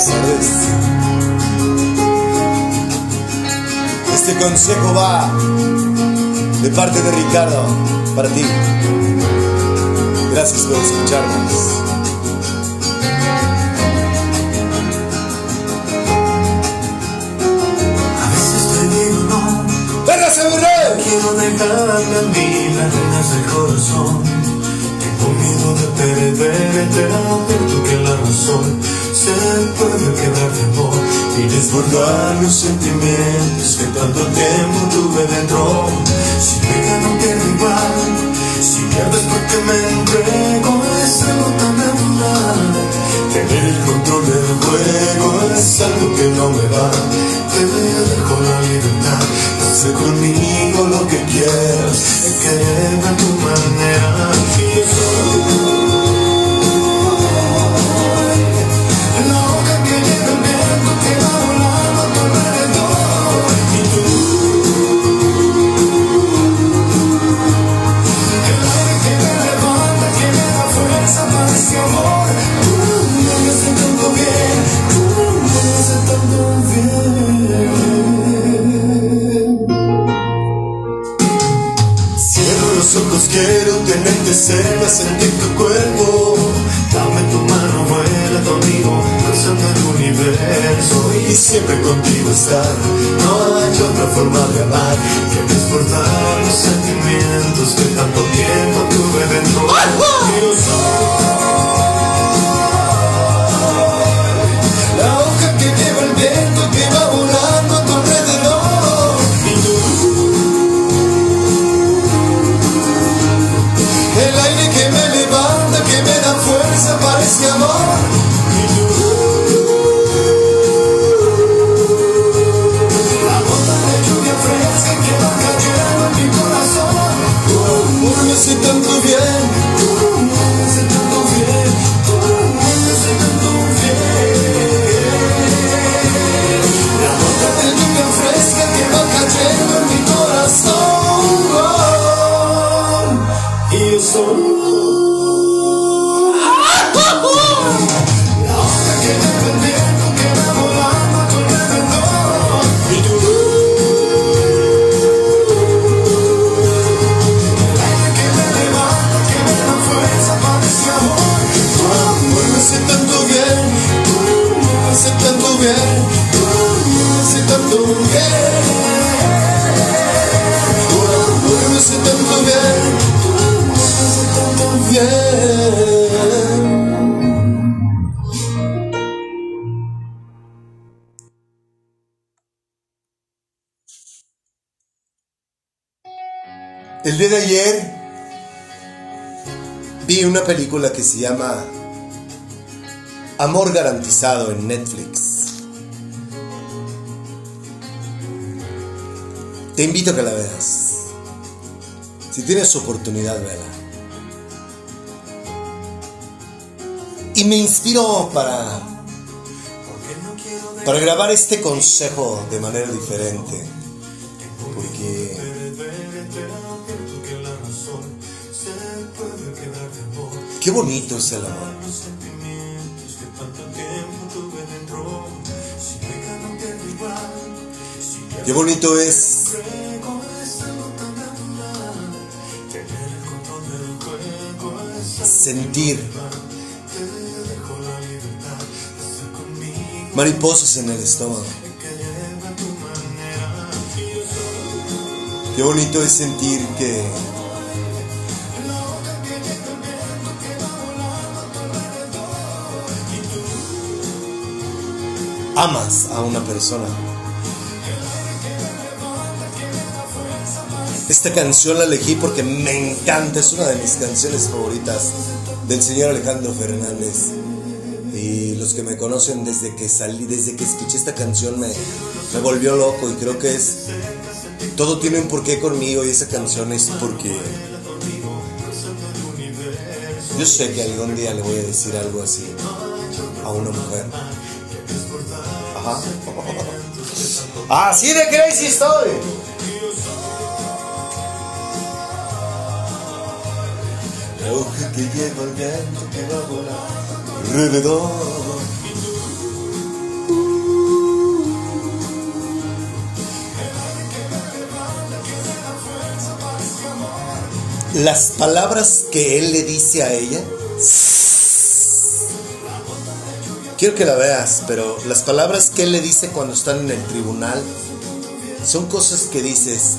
buenas tardes. Este consejo va de parte de Ricardo para ti. Gracias por escucharnos. Quiero dejarme a mí las reinas del corazón. Tengo miedo de perderte, advierto que la razón se puede quedar de amor y desbordar los sentimientos que tanto tiempo tuve dentro. Si me gano pierdo igual, si pierdes porque me entrego es algo tan natural. Tener el control del juego es algo que no me va. Te dejo la libertad, haz conmigo lo que quieras, querer a tu manera. Y tenerte cerca, sentir tu cuerpo. Dame tu mano, vuela conmigo, cruzando el universo y siempre contigo estar. No hay otra forma de amar que desbordar los sentimientos que tanto tiempo tuve En Netflix. Te invito a que la veas. Si tienes oportunidad, vela. Y me inspiró para, para grabar este consejo de manera diferente. Porque qué bonito es el amor. Qué bonito es sentir mariposas en el estómago. Qué bonito es sentir que amas a una persona. Esta canción la elegí porque me encanta, es una de mis canciones favoritas del señor Alejandro Fernández. Y los que me conocen desde que salí, desde que escuché esta canción me, volvió loco y creo que es todo tiene un porqué conmigo y esa canción es porque yo sé que algún día le voy a decir algo así a una mujer. Ajá. Así de crazy estoy. que lleva el viento que va volando alrededor. Las palabras que él le dice a ella, quiero que la veas, pero las palabras que él le dice cuando están en el tribunal son cosas que dices,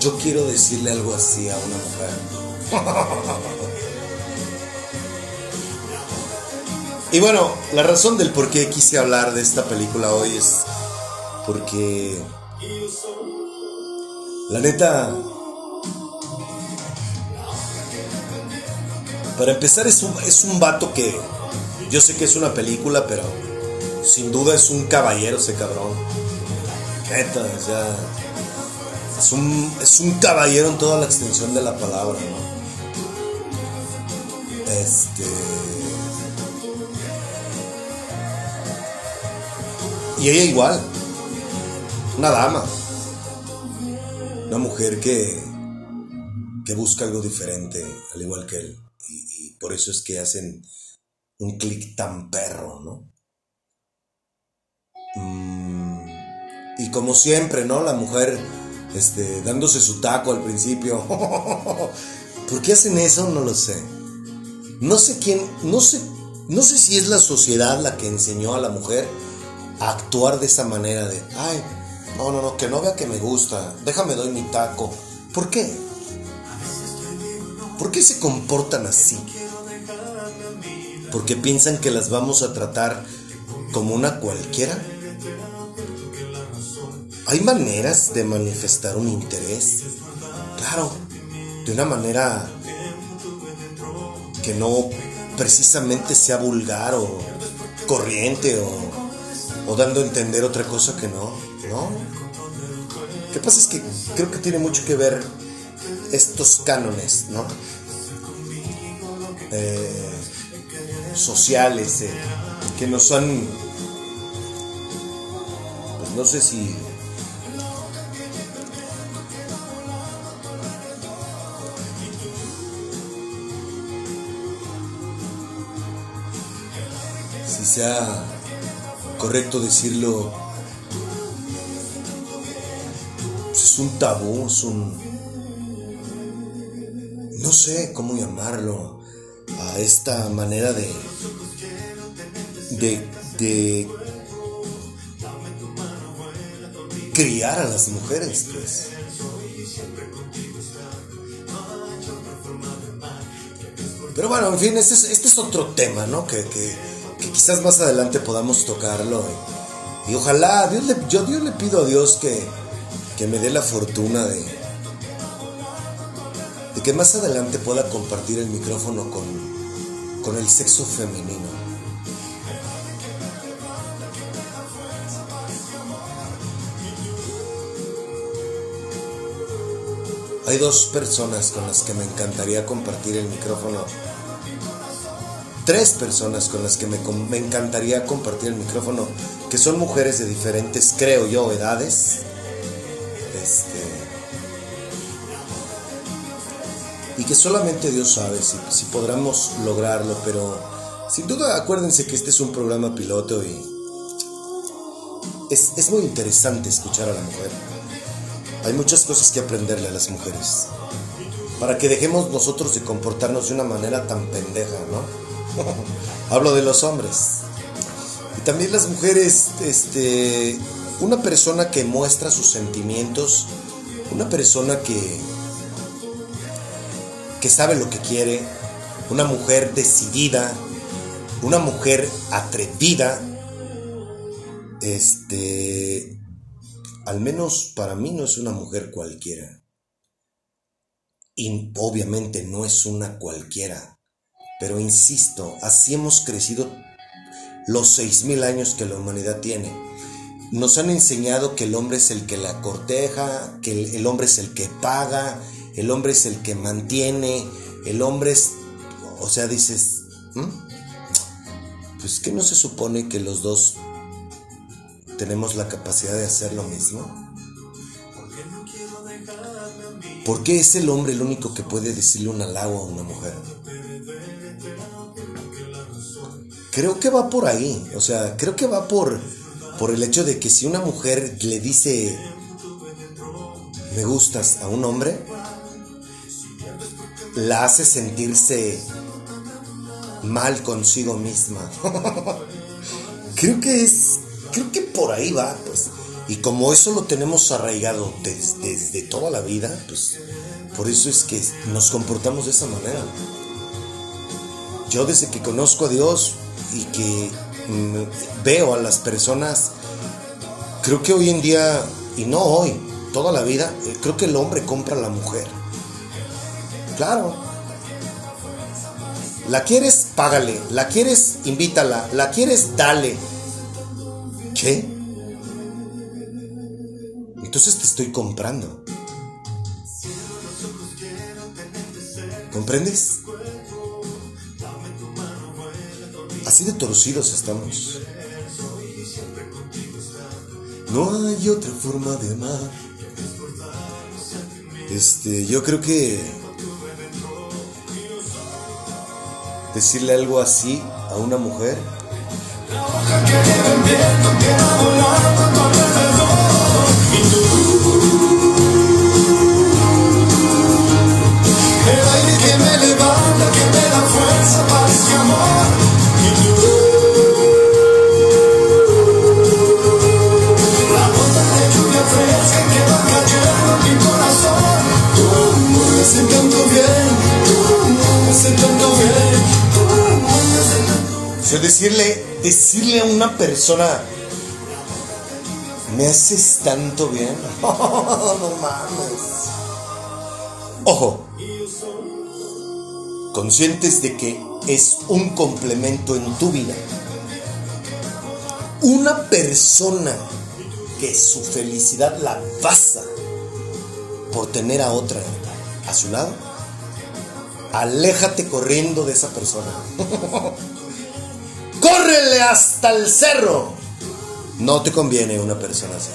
yo quiero decirle algo así a una mujer. y bueno, la razón del por qué quise hablar de esta película hoy es porque la neta Para empezar, es un, es un vato que. Yo sé que es una película, pero sin duda es un caballero ese cabrón. Neta, o sea. Es un, es un caballero en toda la extensión de la palabra, ¿no? Este. Y ella igual. Una dama. Una mujer que. que busca algo diferente, al igual que él. Por eso es que hacen un clic tan perro, ¿no? Mm, y como siempre, ¿no? La mujer este, dándose su taco al principio. ¿Por qué hacen eso? No lo sé. No sé quién, no sé, no sé si es la sociedad la que enseñó a la mujer actuar de esa manera de, ay, no, no, no, que no vea que me gusta, déjame doy mi taco. ¿Por qué? ¿Por qué se comportan así? porque piensan que las vamos a tratar como una cualquiera. Hay maneras de manifestar un interés, claro, de una manera que no precisamente sea vulgar o corriente o, dando a entender otra cosa que no, ¿no? Lo que pasa es que creo que tiene mucho que ver estos cánones, ¿no? Eh, sociales eh, que nos han, pues no sé si si sea correcto decirlo, es un tabú, es un... No sé cómo llamarlo a esta manera de, de, de criar a las mujeres, pues. Pero bueno, en fin, este es, este es otro tema, ¿no? Que, quizás más adelante podamos tocarlo. Y, ojalá, Dios yo Dios le pido a Dios que, que me dé la fortuna de, de que más adelante pueda compartir el micrófono con, con el sexo femenino. Hay dos personas con las que me encantaría compartir el micrófono. Tres personas con las que me, me encantaría compartir el micrófono, que son mujeres de diferentes, creo yo, edades. Este, y que solamente Dios sabe si, si podremos lograrlo, pero sin duda acuérdense que este es un programa piloto y es, es muy interesante escuchar a la mujer. Hay muchas cosas que aprenderle a las mujeres. Para que dejemos nosotros de comportarnos de una manera tan pendeja, ¿no? Hablo de los hombres. Y también las mujeres, este, una persona que muestra sus sentimientos, una persona que, que sabe lo que quiere, una mujer decidida, una mujer atrevida, este, al menos para mí no es una mujer cualquiera. Y obviamente no es una cualquiera. Pero insisto, así hemos crecido los seis mil años que la humanidad tiene. Nos han enseñado que el hombre es el que la corteja, que el hombre es el que paga, el hombre es el que mantiene, el hombre es, o sea, dices, pues que no se supone que los dos tenemos la capacidad de hacer lo mismo. ¿Por qué es el hombre el único que puede decirle un halago a una mujer? Creo que va por ahí, o sea, creo que va por, por el hecho de que si una mujer le dice me gustas a un hombre, la hace sentirse mal consigo misma. creo que es, creo que por ahí va, pues. Y como eso lo tenemos arraigado desde, toda la vida, pues por eso es que nos comportamos de esa manera. Yo desde que conozco a Dios y que veo a las personas, creo que hoy en día, y no hoy, toda la vida, eh, creo que el hombre compra a la mujer. Claro. La quieres, págale. La quieres, invítala. La quieres, dale. ¿Qué? Entonces te estoy comprando. ¿Comprendes? Así de torcidos estamos. No hay otra forma de amar. Este, yo creo que decirle algo así a una mujer. El sea, decirle, decirle a una persona, me haces tanto bien. no mames. Ojo, conscientes de que es un complemento en tu vida. Una persona que su felicidad la basa por tener a otra a su lado, aléjate corriendo de esa persona. ¡Córrele hasta el cerro! No te conviene una persona así.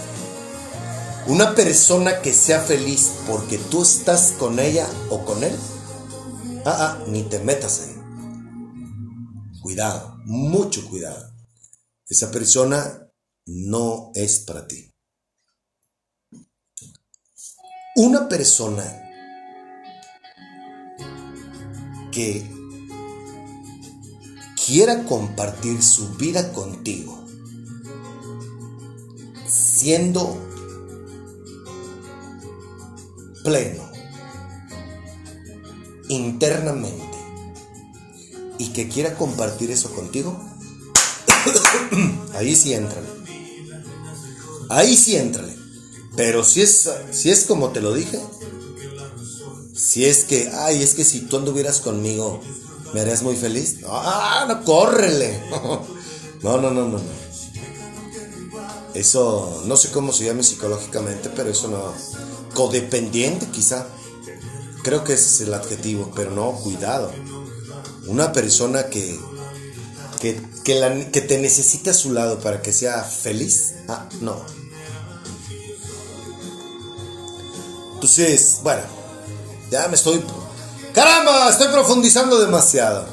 Una persona que sea feliz porque tú estás con ella o con él. Ah, ah, ni te metas ahí. Cuidado, mucho cuidado. Esa persona no es para ti. Una persona que quiera compartir su vida contigo, siendo pleno, internamente, y que quiera compartir eso contigo, ahí sí entrale. Ahí sí entrale. Pero si es, si es como te lo dije, si es que, ay, es que si tú anduvieras conmigo, me harías muy feliz. Ah, no, córrele. No, no, no, no, no. Eso, no sé cómo se llame psicológicamente, pero eso no. Codependiente, quizá. Creo que ese es el adjetivo, pero no, cuidado. Una persona que, que, que, que te necesita a su lado para que sea feliz. Ah, no. Entonces, bueno, ya me estoy... ¡Caramba! Estoy profundizando demasiado.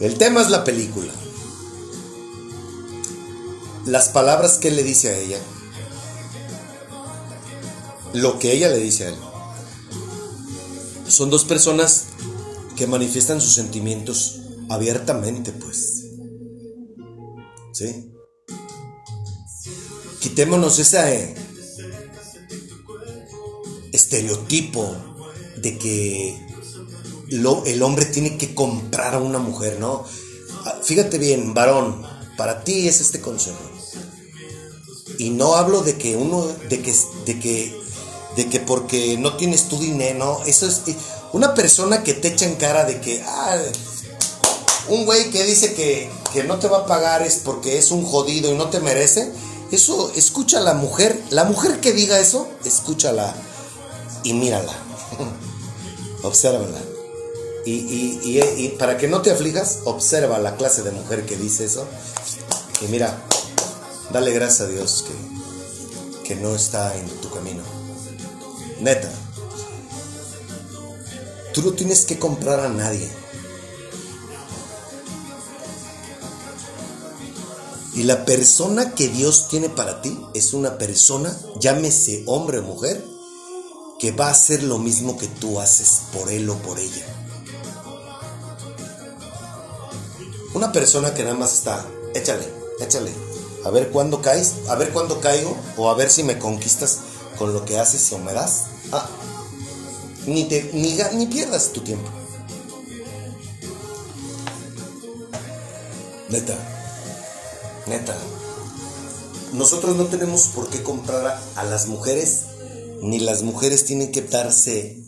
El tema es la película. Las palabras que él le dice a ella. Lo que ella le dice a él. Son dos personas que manifiestan sus sentimientos abiertamente, pues. ¿Sí? Quitémonos ese estereotipo de que el hombre tiene que comprar a una mujer, ¿no? Ah, Fíjate bien, varón, para ti es este consejo. Y no hablo de que uno, de que, de que, de que porque no tienes tu dinero, no, eso es eh, una persona que te echa en cara de que, ah, un güey que dice que, que no te va a pagar es porque es un jodido y no te merece. Eso, escucha a la mujer, la mujer que diga eso, escúchala y mírala. Obsérvala. Y, y- y- para que no te aflijas, observa la clase de mujer que dice eso. Y mira, dale gracias a Dios que, que no está en tu camino. Neta. Tú no tienes que comprar a nadie. Y la persona que Dios tiene para ti es una persona, llámese hombre o mujer, que va a hacer lo mismo que tú haces por él o por ella. Una persona que nada más está, échale, échale. A ver cuándo caes, a ver cuándo caigo, o a ver si me conquistas con lo que haces o me das. Ah, ni, te, ni, ni pierdas tu tiempo. Neta, neta. Nosotros no tenemos por qué comprar a, las mujeres, ni las mujeres tienen que darse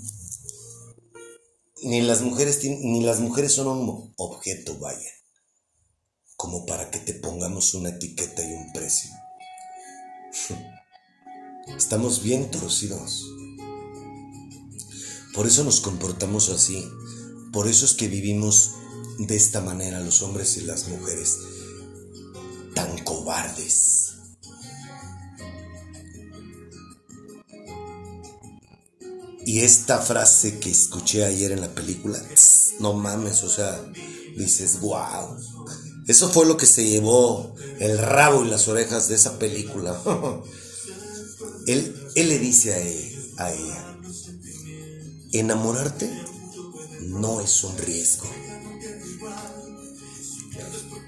ni las mujeres ni las mujeres son un objeto, vaya como para que te pongamos una etiqueta y un precio. Estamos bien torcidos. Por eso nos comportamos así. Por eso es que vivimos de esta manera los hombres y las mujeres. Tan cobardes. Y esta frase que escuché ayer en la película, no mames, o sea, dices, wow. Eso fue lo que se llevó el rabo y las orejas de esa película. él, le dice a, a ella, enamorarte no es un riesgo.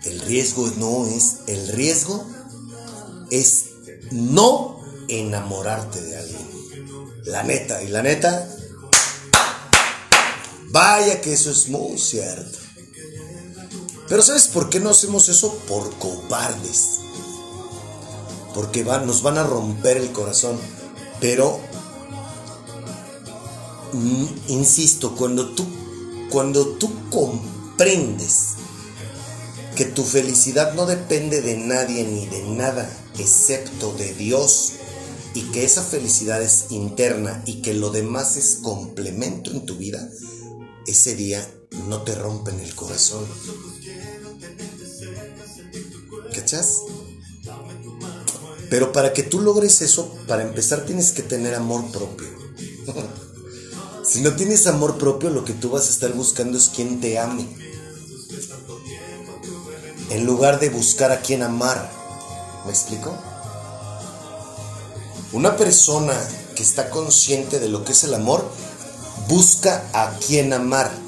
El riesgo no es, el riesgo es no enamorarte de alguien. La neta, y la neta, vaya que eso es muy cierto. Pero ¿sabes por qué no hacemos eso? Por cobardes. Porque nos van a romper el corazón. Pero, mm, insisto, cuando tú, cuando tú comprendes que tu felicidad no depende de nadie ni de nada excepto de Dios y que esa felicidad es interna y que lo demás es complemento en tu vida, ese día no te rompen el corazón. Pero para que tú logres eso, para empezar tienes que tener amor propio. si no tienes amor propio, lo que tú vas a estar buscando es quien te ame. En lugar de buscar a quien amar. ¿Me explico? Una persona que está consciente de lo que es el amor, busca a quien amar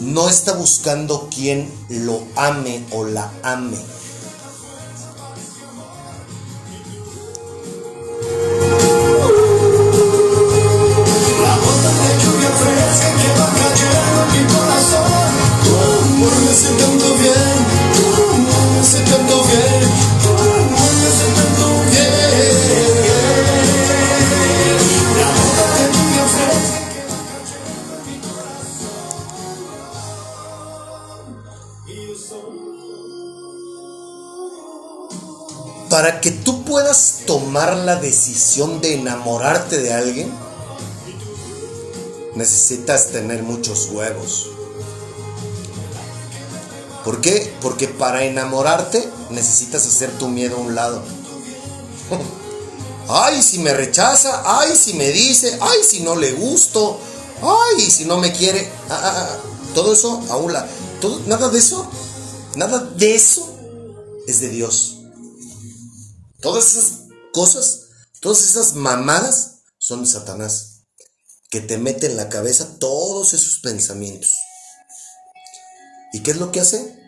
no está buscando quien lo ame o la ame. Para que tú puedas tomar la decisión de enamorarte de alguien, necesitas tener muchos huevos. ¿Por qué? Porque para enamorarte necesitas hacer tu miedo a un lado. Ay, si me rechaza, ay, si me dice, ay, si no le gusto, ay, si no me quiere. Ah, ah, ah. Todo eso a un lado. Nada de eso, nada de eso es de Dios. Todas esas cosas, todas esas mamadas son de Satanás, que te mete en la cabeza todos esos pensamientos. ¿Y qué es lo que hace?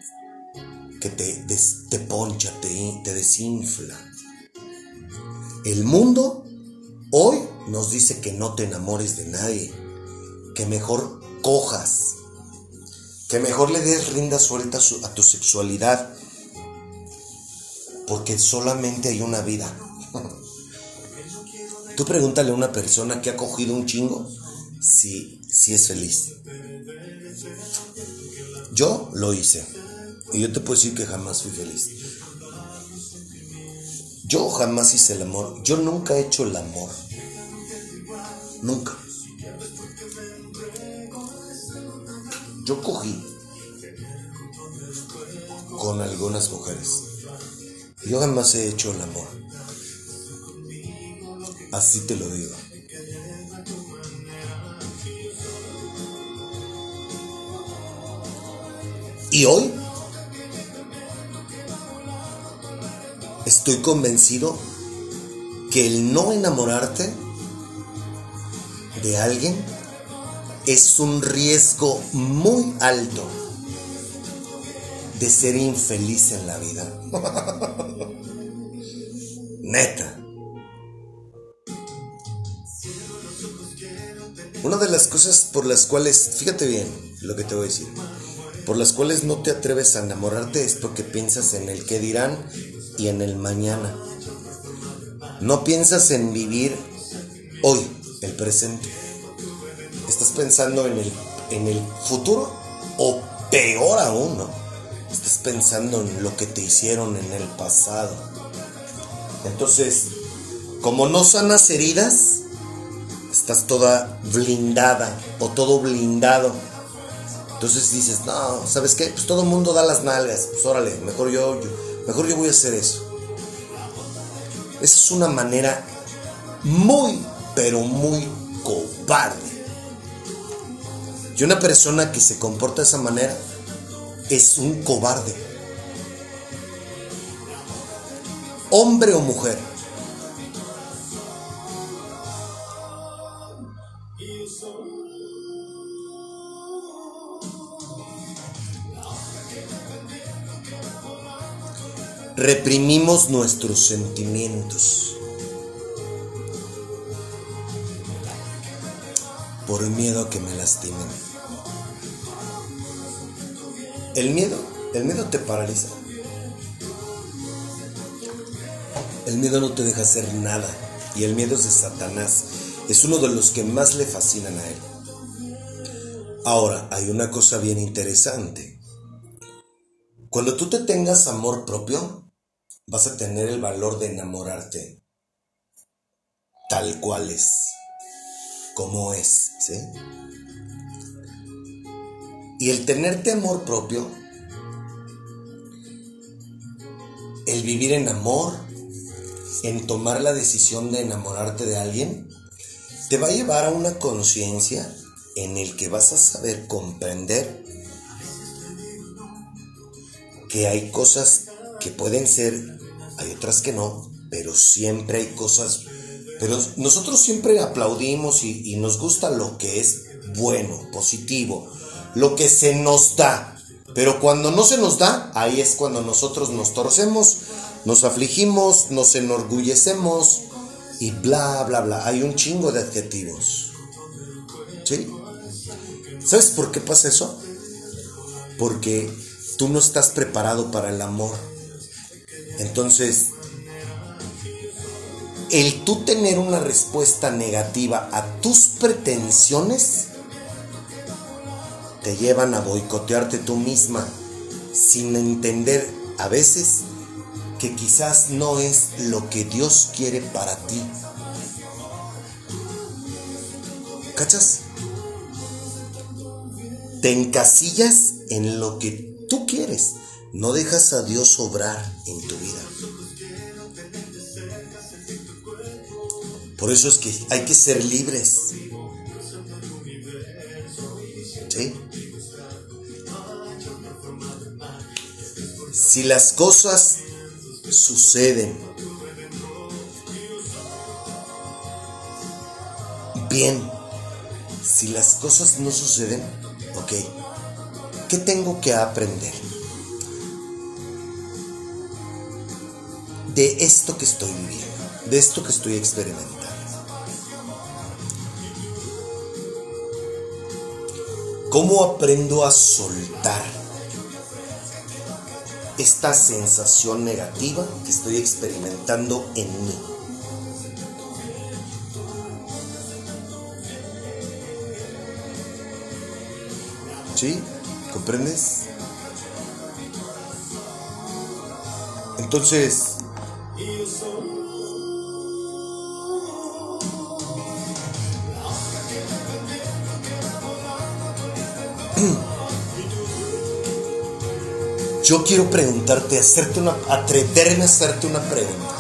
Que te, des- te poncha, te, te desinfla. El mundo hoy nos dice que no te enamores de nadie, que mejor cojas, que mejor le des rienda suelta a tu sexualidad, porque solamente hay una vida. Tú pregúntale a una persona que ha cogido un chingo si, si es feliz. Yo lo hice. Y yo te puedo decir que jamás fui feliz. Yo jamás hice el amor. Yo nunca he hecho el amor. Nunca. Yo cogí con algunas mujeres. Yo jamás he hecho el amor. Así te lo digo. Y hoy estoy convencido que el no enamorarte de alguien es un riesgo muy alto. de ser infeliz en la vida. Neta. Una de las cosas por las cuales, fíjate bien lo que te voy a decir, por las cuales no te atreves a enamorarte es porque piensas en el que dirán y en el mañana. No piensas en vivir hoy, el presente. Estás pensando en el, en el futuro o peor aún. Estás pensando en lo que te hicieron en el pasado. Entonces, como no sanas heridas, estás toda blindada o todo blindado. Entonces dices, no, ¿sabes qué? Pues todo el mundo da las nalgas. Pues órale, mejor yo, mejor yo voy a hacer eso. Esa es una manera muy, pero muy cobarde. Y una persona que se comporta de esa manera es un cobarde. Hombre o mujer. Reprimimos nuestros sentimientos por miedo a que me lastimen. El miedo, el miedo te paraliza. El miedo no te deja hacer nada y el miedo es de Satanás. Es uno de los que más le fascinan a él. Ahora, hay una cosa bien interesante. Cuando tú te tengas amor propio, vas a tener el valor de enamorarte tal cual es, como es, ¿sí? Y el tenerte amor propio, el vivir en amor, en tomar la decisión de enamorarte de alguien, te va a llevar a una conciencia en el que vas a saber comprender que hay cosas que pueden ser, hay otras que no, pero siempre hay cosas, pero nosotros siempre aplaudimos y, nos gusta lo que es bueno, positivo, lo que se nos da, pero cuando no se nos da, ahí es cuando nosotros nos torcemos, nos afligimos, nos enorgullecemos y bla, bla, bla. Hay un chingo de adjetivos. ¿Sí? ¿Sabes por qué pasa eso? Porque tú no estás preparado para el amor. Entonces, el tú tener una respuesta negativa a tus pretensiones te llevan a boicotearte tú misma sin entender a veces que quizás no es lo que Dios quiere para ti. ¿Cachas? Te encasillas en lo que tú quieres. No dejas a Dios obrar en tu vida. Por eso es que hay que ser libres. ¿Sí? Si las cosas suceden bien, si las cosas no suceden, ok, ¿Qué tengo que aprender? De esto que estoy viviendo, de esto que estoy experimentando. ¿Cómo aprendo a soltar esta sensación negativa que estoy experimentando en mí? ¿Sí? ¿Comprendes? Entonces, yo quiero preguntarte, hacerte una, atreverme a hacerte una pregunta.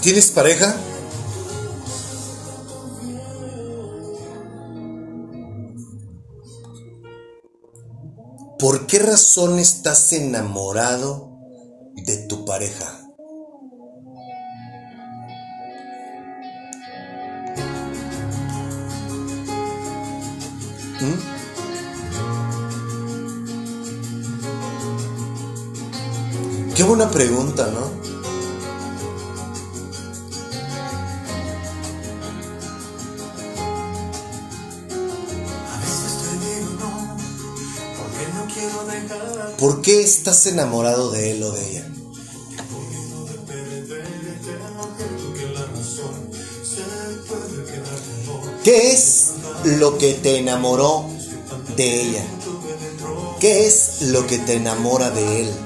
¿Tienes pareja? ¿Por qué razón estás enamorado de tu pareja? Buena pregunta, ¿no? ¿Por qué estás enamorado de él o de ella? ¿Qué es lo que te enamoró de ella? ¿Qué es lo que te enamora de él?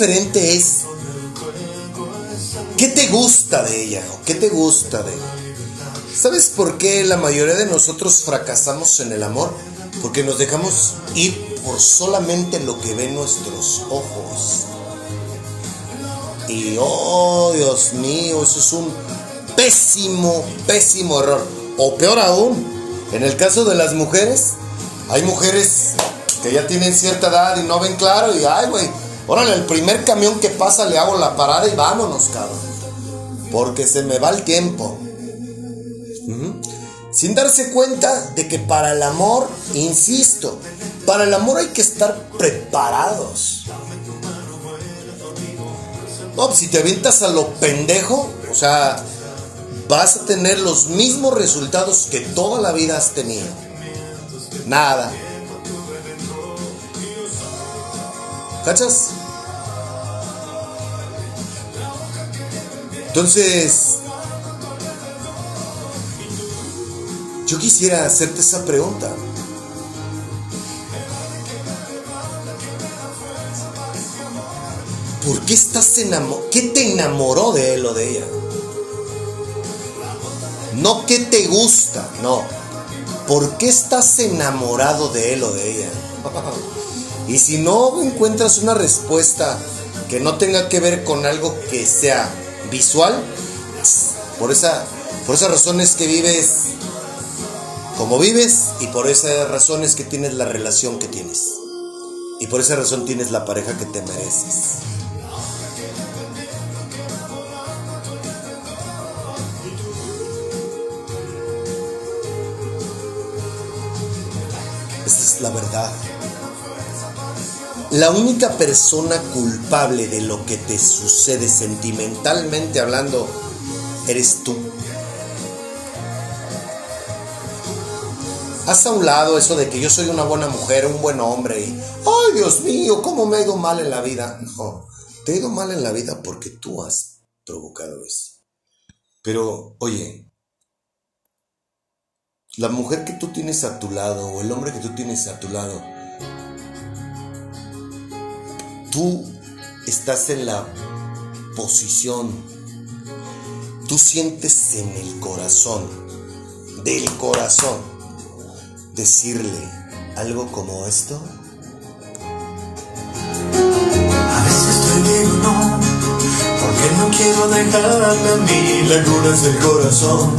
Diferente es? ¿Qué te gusta de ella? ¿Qué te gusta de él? ¿Sabes por qué la mayoría de nosotros fracasamos en el amor? Porque nos dejamos ir por solamente lo que ven nuestros ojos. Y oh, Dios mío, eso es un pésimo, pésimo error. O peor aún, en el caso de las mujeres, hay mujeres que ya tienen cierta edad y no ven claro y, ay, güey, órale, el primer camión que pasa le hago la parada y vámonos, cabrón. Porque se me va el tiempo. Sin darse cuenta de que para el amor, insisto, para el amor hay que estar preparados. No, pues, si te avientas a lo pendejo, o sea, vas a tener los mismos resultados que toda la vida has tenido. Nada. ¿Cachas? Entonces, Yo quisiera hacerte esa pregunta. ¿Por qué estás enamorado? ¿Qué te enamoró de él o de ella? No qué te gusta, no. ¿Por qué estás enamorado de él o de ella? y si no encuentras una respuesta que no tenga que ver con algo que sea visual, por esa, por esas razones que vives como vives y por esas razones que tienes la relación que tienes. Y por esa razón tienes la pareja que te mereces. La única persona culpable de lo que te sucede sentimentalmente hablando eres tú. Haz a un lado eso de que yo soy una buena mujer, un buen hombre y, ay Dios mío, ¿cómo me ha ido mal en la vida? No, te ha ido mal en la vida porque tú has provocado eso. Pero, oye, la mujer que tú tienes a tu lado o el hombre que tú tienes a tu lado, tú estás en la posición, tú sientes en el corazón, del corazón, decirle algo como esto? A veces estoy digo no, porque no quiero dejarme a mí lagunas del corazón.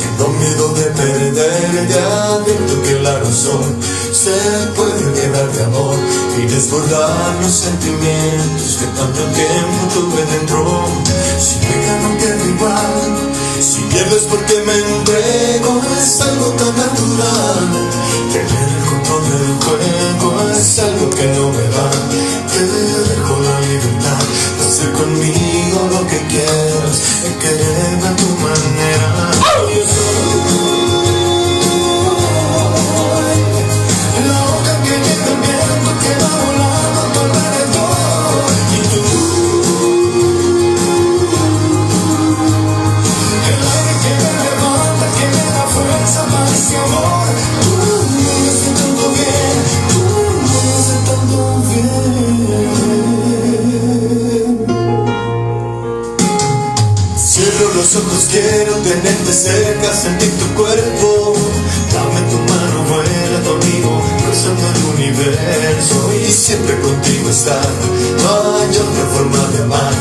Tengo miedo de perder, ya admito que la razón se puede quedar de amor y desbordar los sentimientos que tanto tiempo tuve dentro. Si me no pierdo igual si pierdes porque me entrego, es algo tan natural. Tener el control del juego es algo que no me da. Te dejo la libertad de hacer conmigo lo que quieras, de querer a tu manera. Quiero tenerte cerca, sentir tu cuerpo. Dame tu mano, vuela conmigo, cruzando el universo y siempre contigo estar. No hay otra forma de amar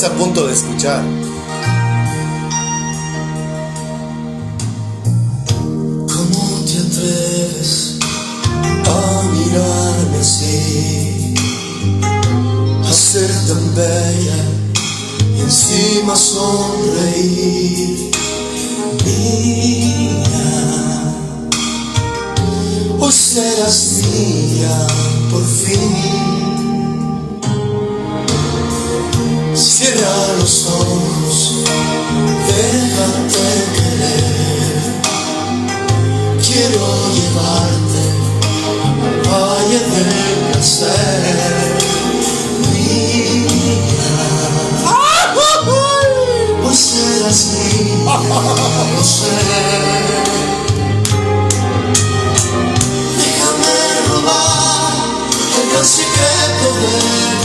estás a punto de escuchar. Déjame robar el gran secreto de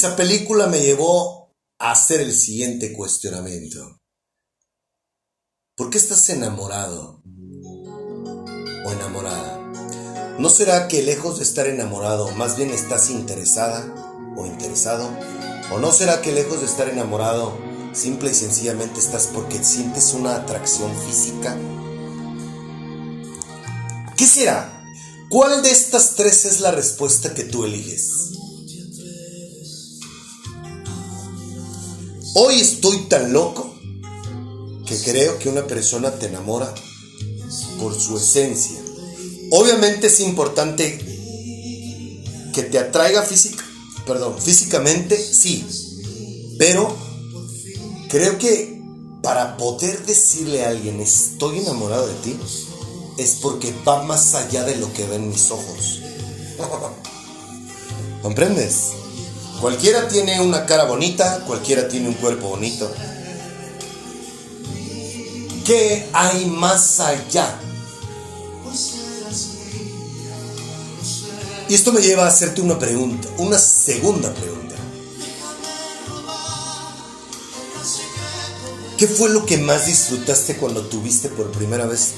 Esa película me llevó a hacer el siguiente cuestionamiento. ¿Por qué estás enamorado o enamorada? ¿No será que lejos de estar enamorado, más bien estás interesada o interesado? ¿O no será que lejos de estar enamorado, simple y sencillamente estás porque sientes una atracción física? ¿Qué será? ¿Cuál de estas tres es la respuesta que tú eliges? Hoy estoy tan loco que creo que una persona te enamora por su esencia. Obviamente es importante que te atraiga física, perdón, físicamente, sí. Pero creo que para poder decirle a alguien estoy enamorado de ti, es porque va más allá de lo que ven mis ojos. ¿Comprendes? Cualquiera tiene una cara bonita, cualquiera tiene un cuerpo bonito. ¿Qué hay más allá? Y esto me lleva a hacerte una pregunta, una segunda pregunta. ¿Qué fue lo que más disfrutaste cuando tuviste por primera vez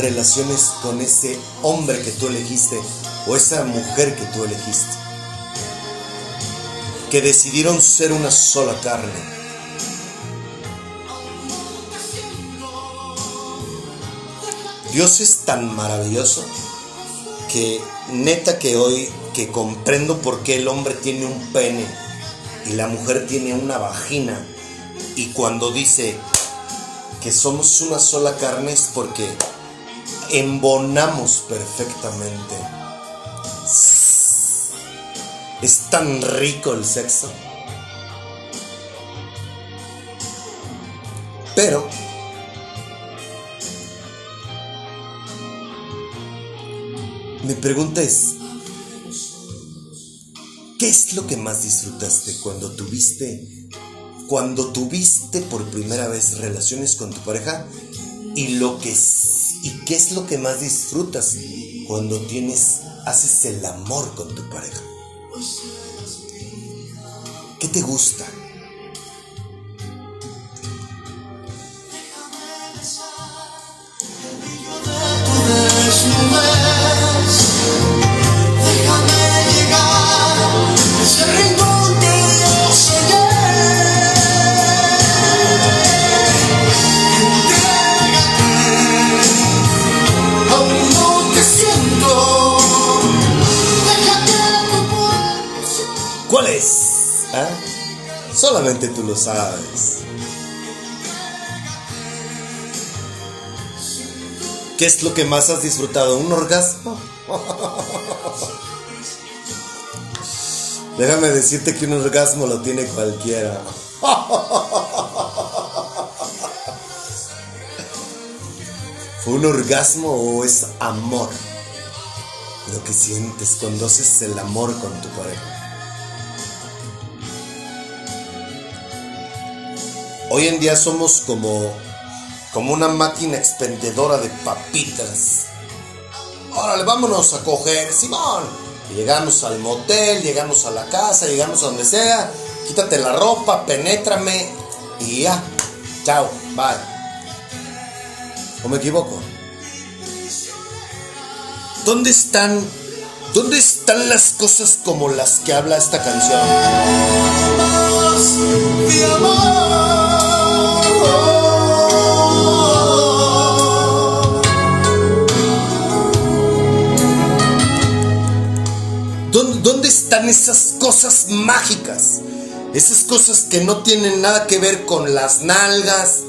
relaciones con ese hombre que tú elegiste o esa mujer que tú elegiste? Que decidieron ser una sola carne Dios es tan maravilloso que neta que hoy que comprendo por qué el hombre tiene un pene y la mujer tiene una vagina y cuando dice que somos una sola carne es porque embonamos perfectamente. Es tan rico el sexo. Pero Mi pregunta es, ¿qué es lo que más disfrutaste cuando tuviste, cuando tuviste por primera vez relaciones con tu pareja? Y lo que y qué es lo que más disfrutas cuando tienes, haces el amor con tu pareja. ¿Qué te gusta? ¿Qué es lo que más has disfrutado? ¿Un orgasmo? Déjame decirte que un orgasmo lo tiene cualquiera. ¿Fue un orgasmo o es amor? Lo que sientes cuando haces el amor con tu pareja. Hoy en día somos como, como una máquina expendedora de papitas. Órale, vámonos a coger, Simón. llegamos al motel, llegamos a la casa, llegamos a donde sea. Quítate la ropa, penétrame y ya. Chao, bye. ¿O me equivoco? ¿Dónde están ¿Dónde están las cosas como las que habla esta canción? ¿Dónde están esas cosas mágicas? Esas cosas que no tienen nada que ver con las nalgas,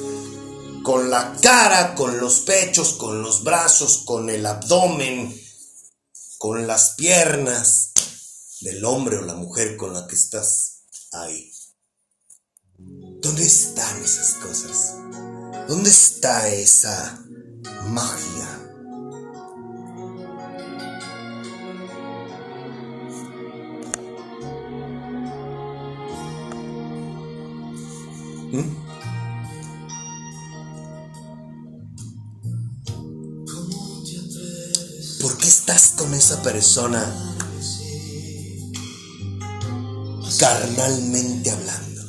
con la cara, con los pechos, con los brazos, con el abdomen, con las piernas del hombre o la mujer con la que estás ahí. ¿Dónde están esas cosas? ¿Dónde está esa magia? ¿Mm? ¿Por qué estás con esa persona carnalmente hablando?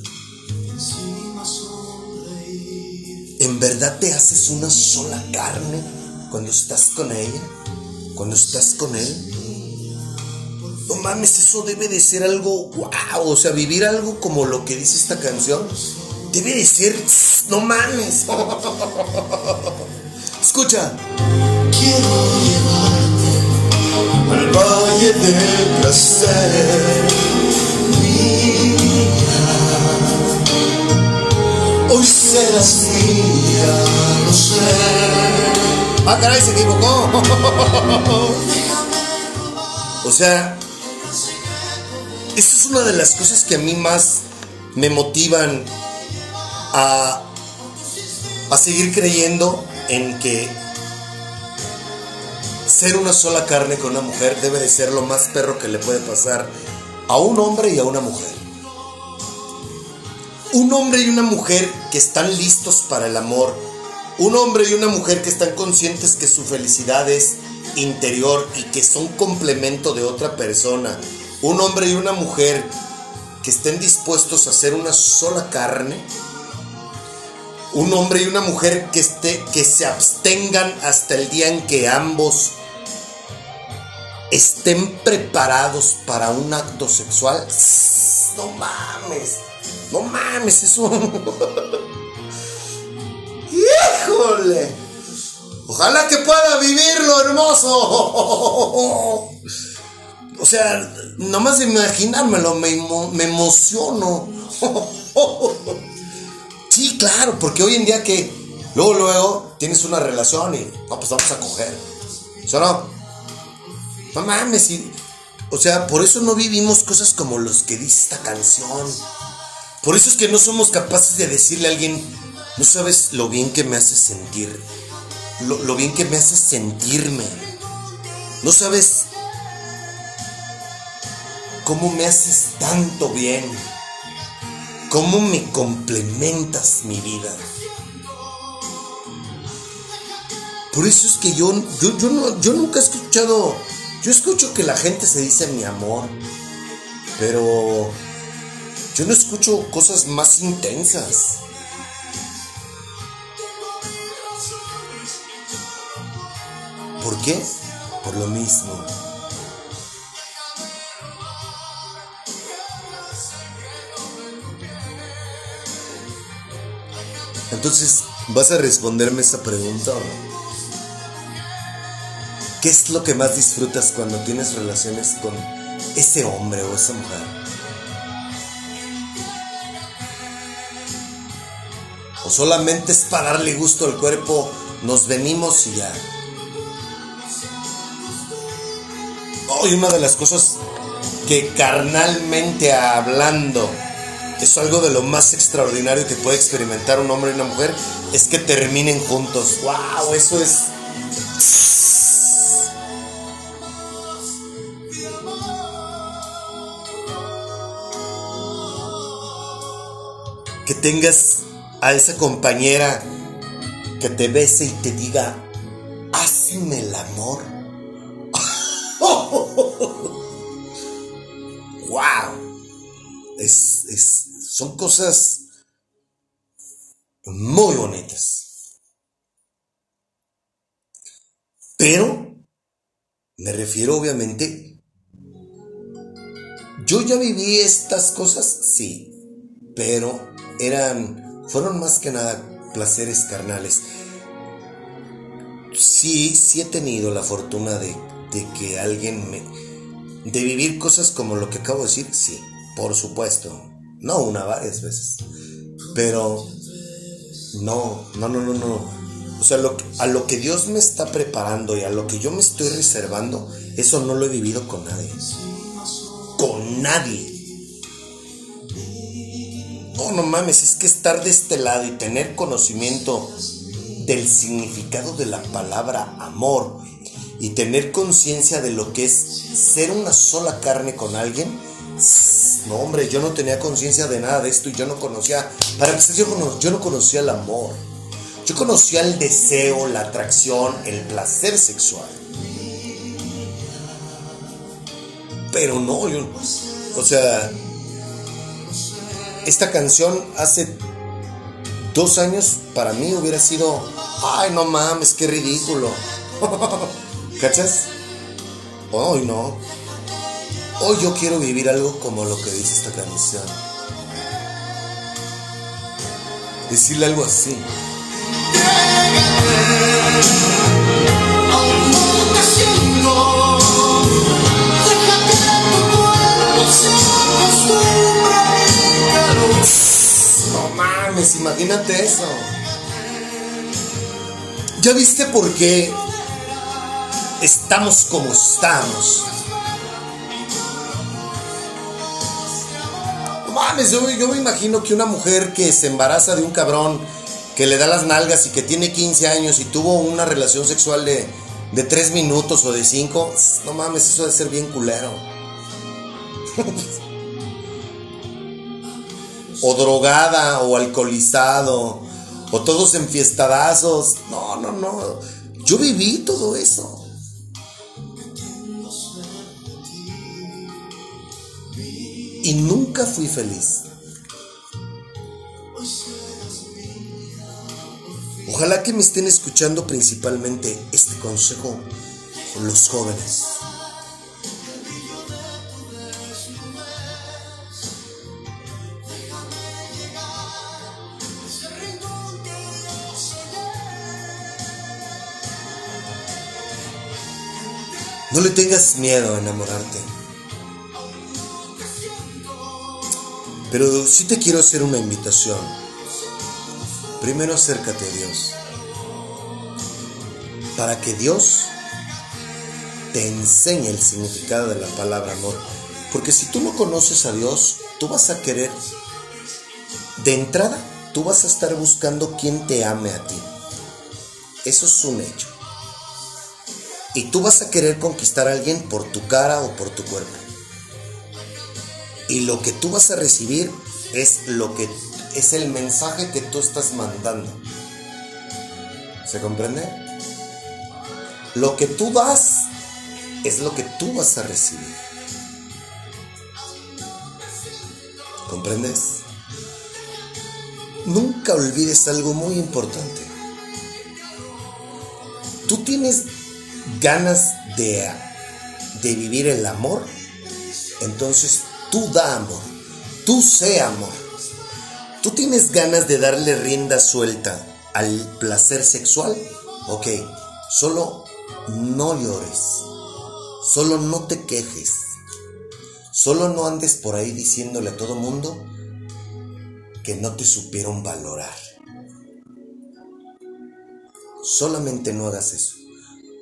¿En verdad te haces una sola carne cuando estás con ella? ¿Cuando estás con él? No mames, eso debe de ser algo wow, o sea, vivir algo como lo que dice esta canción. Debe de ser, no mames. Escucha. Quiero llevarte al valle del placer. Hoy serás mía, lo sé. Ah, caray, se equivocó. o sea, esa es una de las cosas que a mí más me motivan a, a seguir creyendo en que ser una sola carne con una mujer debe de ser lo más perro que le puede pasar a un hombre y a una mujer. Un hombre y una mujer que están listos para el amor. Un hombre y una mujer que están conscientes que su felicidad es interior y que son complemento de otra persona. Un hombre y una mujer que estén dispuestos a ser una sola carne. Un hombre y una mujer que, esté, que se abstengan hasta el día en que ambos estén preparados para un acto sexual. No mames, no mames, eso. ¡Híjole! Ojalá que pueda vivirlo, hermoso. O sea, nomás de imaginármelo me, me emociono. Sí, claro, porque hoy en día que luego, luego tienes una relación y no, pues vamos a coger. ¿Sí no? No mames, o sea, por eso no vivimos cosas como los que dice esta canción. Por eso es que no somos capaces de decirle a alguien, no sabes lo bien que me hace sentir, lo, lo bien que me hace sentirme. No sabes cómo me haces tanto bien, cómo me complementas mi vida. Por eso es que yo, yo, yo, no, yo nunca he escuchado, yo escucho que la gente se dice mi amor, pero yo no escucho cosas más intensas. ¿Por qué? Por lo mismo. Entonces, ¿vas a responderme esa pregunta o no? ¿Qué es lo que más disfrutas cuando tienes relaciones con ese hombre o esa mujer? ¿O solamente es para darle gusto al cuerpo, nos venimos y ya? Oh, una de las cosas que carnalmente hablando es algo de lo más extraordinario que puede experimentar un hombre y una mujer, es que terminen juntos. ¡Wow! Eso es... Que tengas a esa compañera que te bese y te diga, hazme el amor. ¡Wow! Es, es, son cosas muy bonitas. Pero, me refiero obviamente, yo ya viví estas cosas, sí, pero eran, fueron más que nada placeres carnales. Sí, sí he tenido la fortuna de, de que alguien me... De vivir cosas como lo que acabo de decir, sí, por supuesto. No una, varias veces. Pero no, no, no, no, no. O sea, lo, a lo que Dios me está preparando y a lo que yo me estoy reservando, eso no lo he vivido con nadie. Con nadie. No, no mames, es que estar de este lado y tener conocimiento del significado de la palabra amor y tener conciencia de lo que es ser una sola carne con alguien, no, hombre, yo no tenía conciencia de nada de esto y yo no conocía, para empezar, yo, no, yo no conocía el amor. Yo conocía el deseo, la atracción, el placer sexual. Pero no, yo, o sea, esta canción hace dos años para mí hubiera sido, ay, no mames, qué ridículo. ¿Cachas? Hoy no. Hoy yo quiero vivir algo como lo que dice esta canción. Decirle algo así. No mames, imagínate eso. ¿Ya viste por qué estamos como estamos? Mames, yo, me imagino que una mujer que se embaraza de un cabrón que le da las nalgas y que tiene 15 años y tuvo una relación sexual de, de 3 minutos o de 5, no mames, eso debe ser bien culero. o drogada o alcoholizado o todos enfiestadazos. No, no, no. Yo viví todo eso. Y nunca fui feliz. Ojalá que me estén escuchando principalmente este consejo los jóvenes. No le tengas miedo a enamorarte. Pero sí te quiero hacer una invitación. Primero acércate a Dios. Para que Dios te enseñe el significado de la palabra amor. Porque si tú no conoces a Dios, tú vas a querer, de entrada, tú vas a estar buscando quien te ame a ti. Eso es un hecho. Y tú vas a querer conquistar a alguien por tu cara o por tu cuerpo. Y lo que tú vas a recibir es lo que es el mensaje que tú estás mandando. ¿Se comprende? Lo que tú das es lo que tú vas a recibir. ¿Comprendes? Nunca olvides algo muy importante. Tú tienes ganas de, de vivir el amor, entonces tú da amor, tú sé amor. Tú tienes ganas de darle rienda suelta al placer sexual, ok, solo no llores, solo no te quejes, solo no andes por ahí diciéndole a todo mundo que no te supieron valorar. Solamente no hagas eso.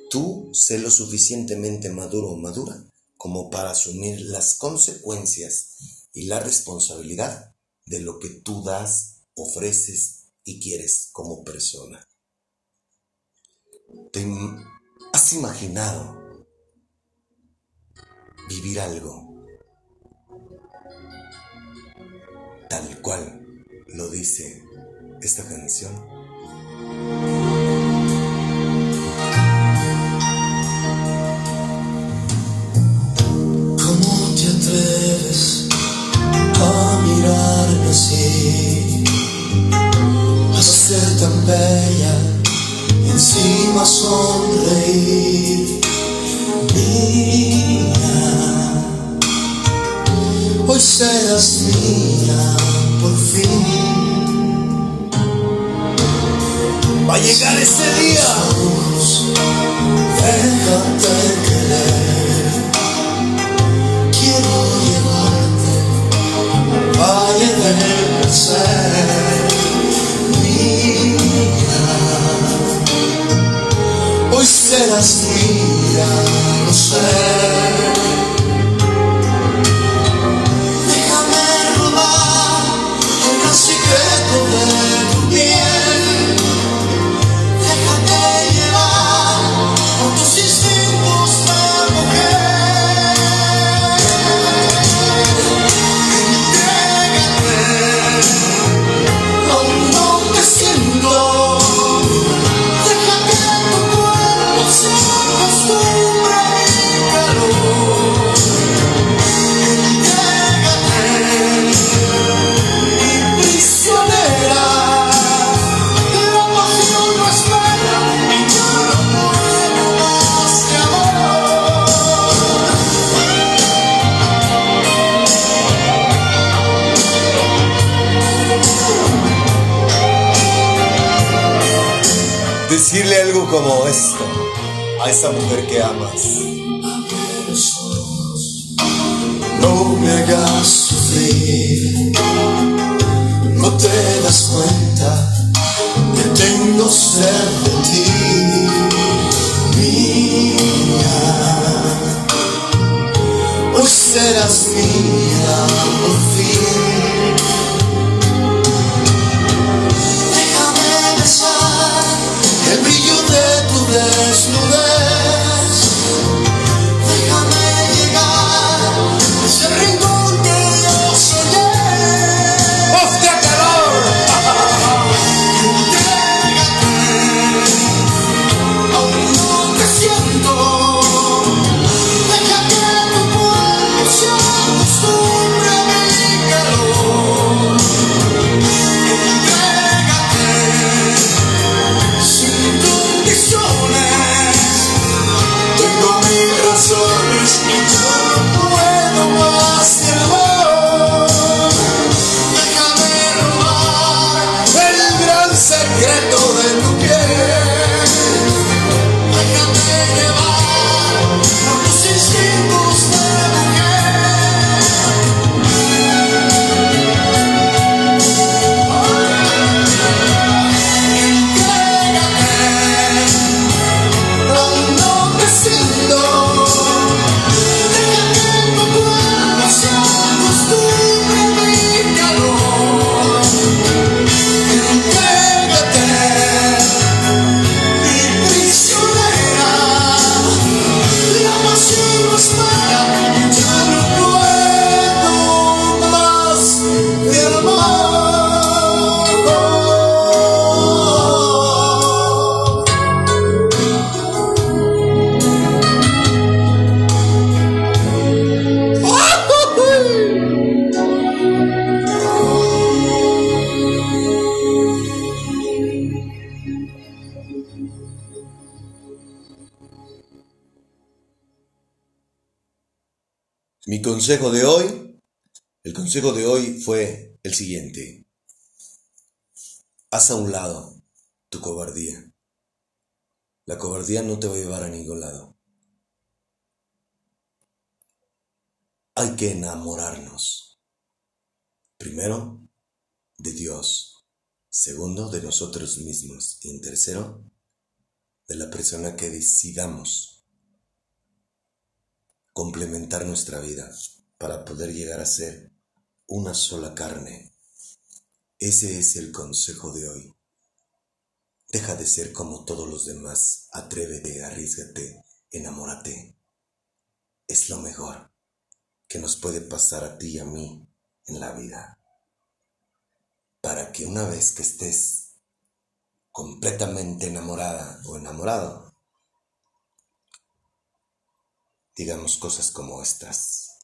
Tú sé lo suficientemente maduro o madura como para asumir las consecuencias y la responsabilidad de lo que tú das, ofreces y quieres como persona. ¿Te has imaginado vivir algo tal cual lo dice esta canción? Bella y encima sonreír. Mía, hoy serás mía por fin. Va a llegar ese día. Déjate serás mía, lo sé. El siguiente. Haz a un lado tu cobardía. La cobardía no te va a llevar a ningún lado. Hay que enamorarnos. Primero, de Dios. Segundo, de nosotros mismos. Y en tercero, de la persona que decidamos complementar nuestra vida para poder llegar a ser una sola carne. Ese es el consejo de hoy. Deja de ser como todos los demás, atrévete, arriesgate, enamórate. Es lo mejor que nos puede pasar a ti y a mí en la vida. Para que una vez que estés completamente enamorada o enamorado, digamos cosas como estas.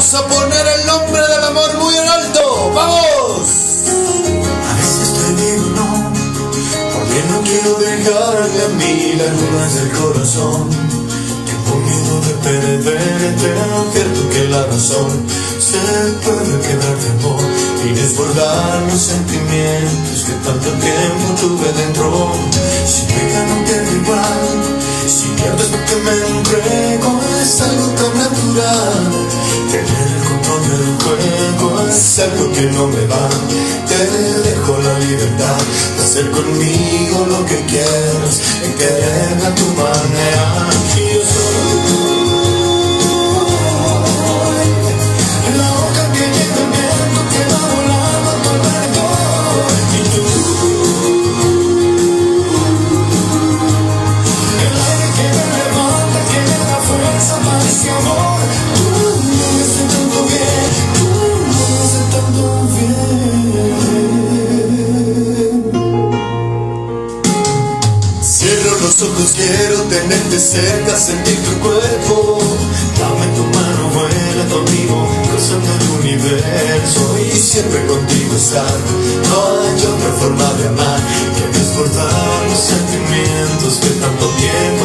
Vamos a poner el nombre del amor muy en alto. ¡Vamos! A veces te digo no, porque no quiero dejarle a mí las lunas del corazón. Tengo miedo de perderte, cierto que la razón se puede quedar de amor y desbordar los sentimientos que tanto tiempo tuve dentro. Si pega no pierdo igual. Si pierdes que me entrego es algo tan natural Tener control del juego es algo que no me va. Te dejo la libertad de hacer conmigo lo que quieras Y querer a tu manera cerca, sentir tu cuerpo. Dame tu mano, vuela conmigo, cruzando el universo y siempre contigo estar. No hay otra forma de amar que desbordar los sentimientos que tanto tiempo